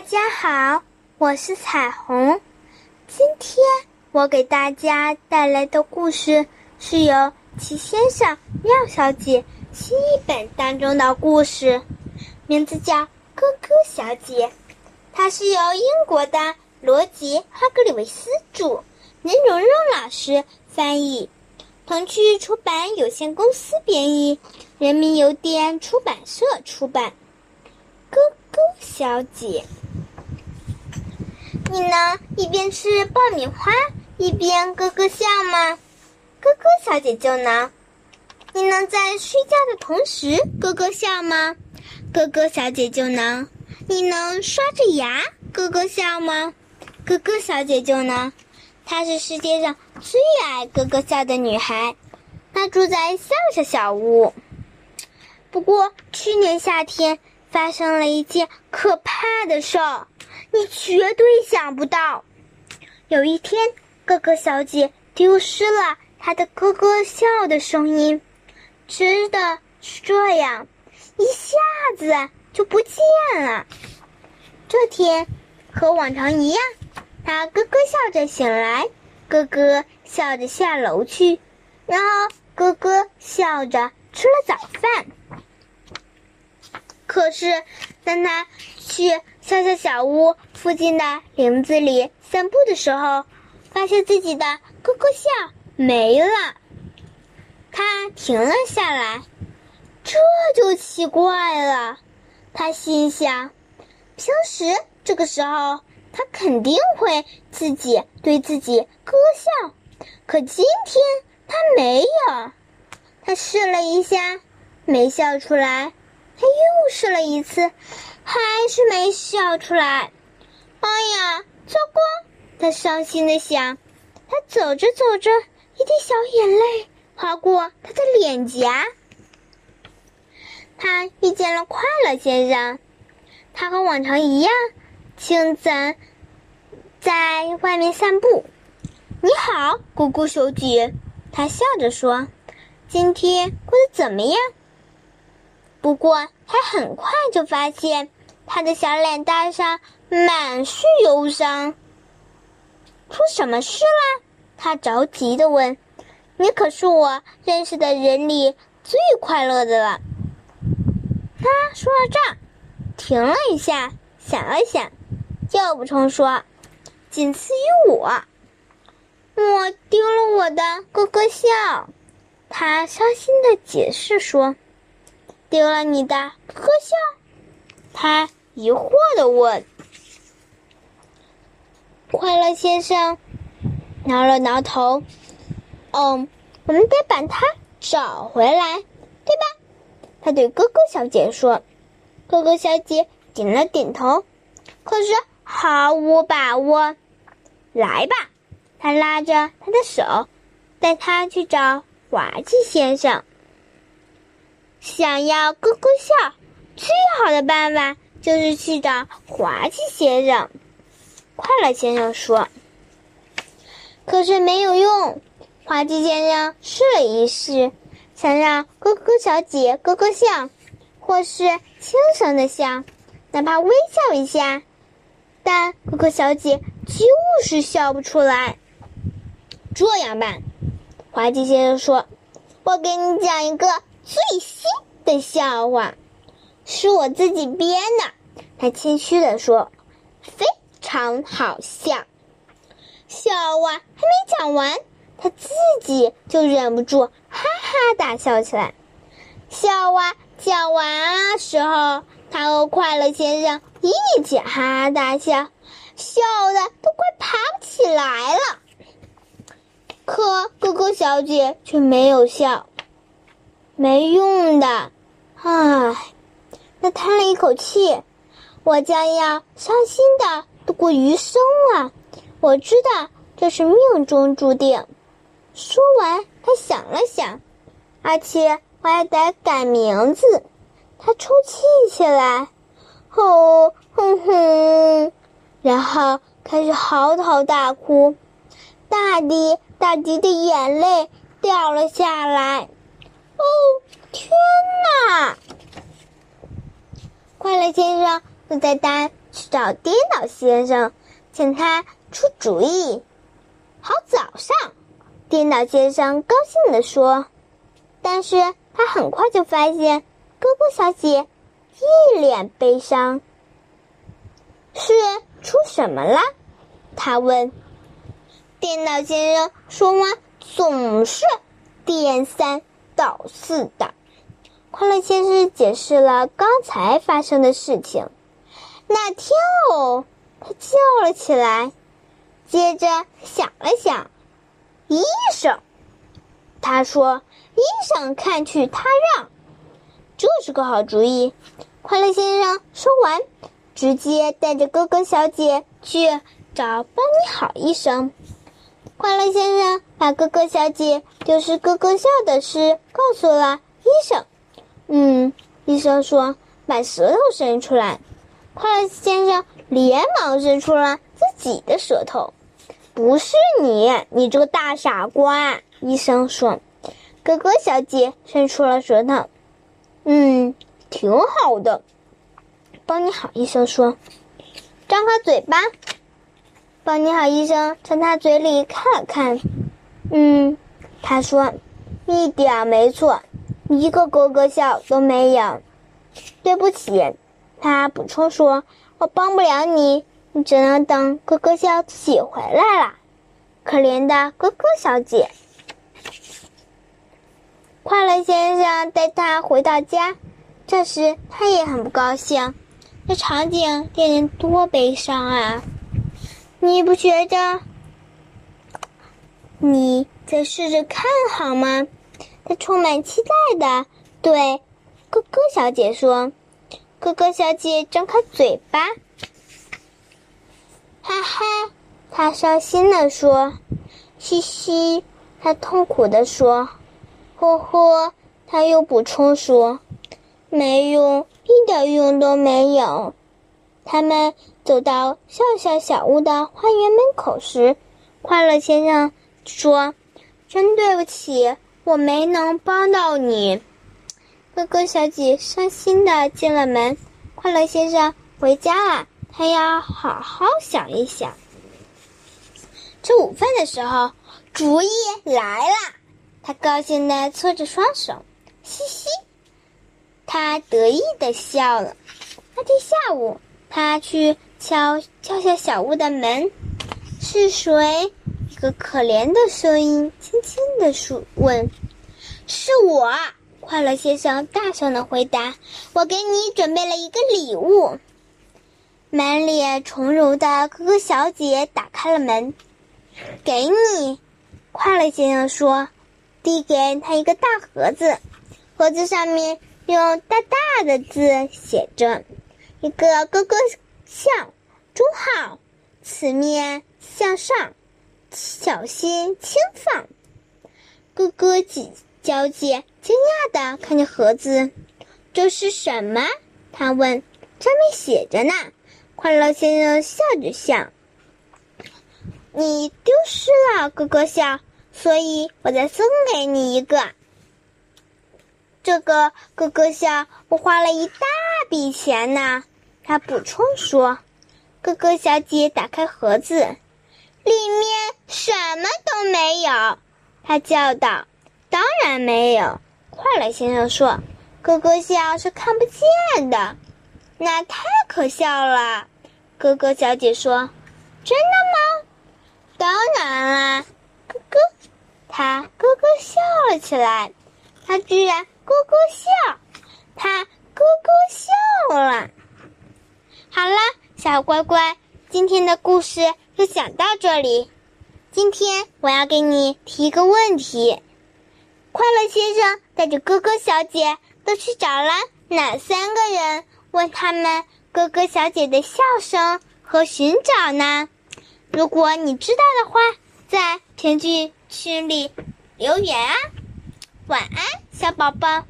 大家好，我是彩虹。今天我给大家带来的故事是由《奇先生妙小姐》新译本当中的故事，名字叫《哥哥小姐》。它是由英国的罗杰·哈格里维斯著，任蓉蓉老师翻译，童趣出版有限公司编译，人民邮电出版社出版。哥哥小姐。你能一边吃爆米花一边咯咯笑吗？咯咯小姐就能。你能在睡觉的同时咯咯笑吗？咯咯小姐就能。你能刷着牙咯咯笑吗？咯咯小姐就能。她是世界上最爱咯咯笑的女孩。她住在笑笑小屋。不过去年夏天发生了一件可怕的事儿。你绝对想不到，有一天，哥哥小姐丢失了她的咯咯笑的声音，真的是这样，一下子就不见了。这天，和往常一样，她咯咯笑着醒来，咯咯笑着下楼去，然后咯咯笑着吃了早饭。可是，当她去。笑笑小屋附近的林子里散步的时候，发现自己的咯咯笑没了。他停了下来，这就奇怪了。他心想，平时这个时候他肯定会自己对自己咯笑，可今天他没有。他试了一下，没笑出来。他又试了一次。还是没笑出来，哎呀，糟糕！他伤心的想。他走着走着，一滴小眼泪划过他的脸颊。他遇见了快乐先生，他和往常一样，清早在外面散步。你好，姑姑小姐，他笑着说：“今天过得怎么样？”不过，他很快就发现。他的小脸蛋上满是忧伤。出什么事了？他着急的问。“你可是我认识的人里最快乐的了。”他说到这儿，停了一下，想了想，又补充说：“仅次于我。”我丢了我的咯咯笑。他伤心的解释说：“丢了你的特效。”他。疑惑的问：“快乐先生，挠了挠头，嗯，我们得把它找回来，对吧？”他对哥哥小姐说。哥哥小姐点了点头，可是毫无把握。来吧，他拉着他的手，带他去找滑稽先生。想要咯咯笑，最好的办法。就是去找滑稽先生，快乐先生说。可是没有用，滑稽先生试了一试，想让咯咯小姐咯咯笑，或是轻声的笑，哪怕微笑一下，但咯咯小姐就是笑不出来。这样办，滑稽先生说：“我给你讲一个最新的笑话。”是我自己编的，他谦虚的说：“非常好笑。”笑话还没讲完，他自己就忍不住哈哈大笑起来。笑话讲完时候，他和快乐先生一起哈哈大笑，笑的都快爬不起来了。可哥哥小姐却没有笑，没用的，唉。他叹了一口气：“我将要伤心的度过余生了。我知道这是命中注定。”说完，他想了想，而且我还得改名字。他抽泣起来，吼哼哼，然后开始嚎啕大哭，大滴大滴的眼泪掉了下来。哦，天哪！快乐先生坐在他去找颠倒先生，请他出主意。好，早上，颠倒先生高兴地说。但是他很快就发现哥哥小姐一脸悲伤。是出什么了？他问。颠倒先生说完，总是颠三老四的。快乐先生解释了刚才发生的事情。那天哦，他叫了起来，接着想了想，医生，他说：“医生看去他让，这是个好主意。”快乐先生说完，直接带着哥哥小姐去找邦尼好医生。快乐先生把哥哥小姐就是咯咯笑的事告诉了医生。嗯，医生说：“把舌头伸出来。”快乐先生连忙伸出了自己的舌头。不是你，你这个大傻瓜！医生说。咯咯小姐伸出了舌头。嗯，挺好的。帮你好，医生说。张开嘴巴。帮你好，医生从他嘴里看了看。嗯，他说，一点没错，一个咯咯笑都没有。对不起。他补充说：“我帮不了你，你只能等咯咯笑自己回来了。”可怜的哥哥小姐。快乐先生带他回到家，这时他也很不高兴。这场景令人多悲伤啊！你不觉得？你再试着看好吗？他充满期待的对哥哥小姐说。哥哥小姐张开嘴巴，哈哈，她伤心的说：“嘻嘻。”她痛苦的说：“呵呵。”她又补充说：“没用，一点用都没有。”他们走到笑笑小屋的花园门口时，快乐先生说：“真对不起，我没能帮到你。”哥哥小姐伤心的进了门，快乐先生回家了，他要好好想一想。吃午饭的时候，主意来了，他高兴的搓着双手，嘻嘻，他得意的笑了。那天下午，他去敲敲下小屋的门，是谁？个可怜的声音轻轻的说：“问，是我。”快乐先生大声的回答：“我给你准备了一个礼物。”满脸从容的哥哥小姐打开了门，“给你。”快乐先生说，递给他一个大盒子，盒子上面用大大的字写着：“一个哥哥笑，中号，此面向上，小心轻放。”哥哥几。小姐惊讶的看着盒子，这是什么？他问。上面写着呢。快乐先生笑着笑。你丢失了咯咯笑，所以我再送给你一个。这个咯咯笑我花了一大笔钱呢。他补充说。咯咯小姐打开盒子，里面什么都没有。他叫道。当然没有，快乐先生说：“咯咯笑是看不见的，那太可笑了。”咯咯小姐说：“真的吗？”“当然啦！”咯咯，他咯咯笑了起来。他居然咯咯笑，他咯咯笑了。好了，小乖乖，今天的故事就讲到这里。今天我要给你提一个问题。快乐先生带着哥哥小姐都去找了哪三个人？问他们哥哥小姐的笑声和寻找呢？如果你知道的话，在评论区里留言啊！晚安，小宝宝。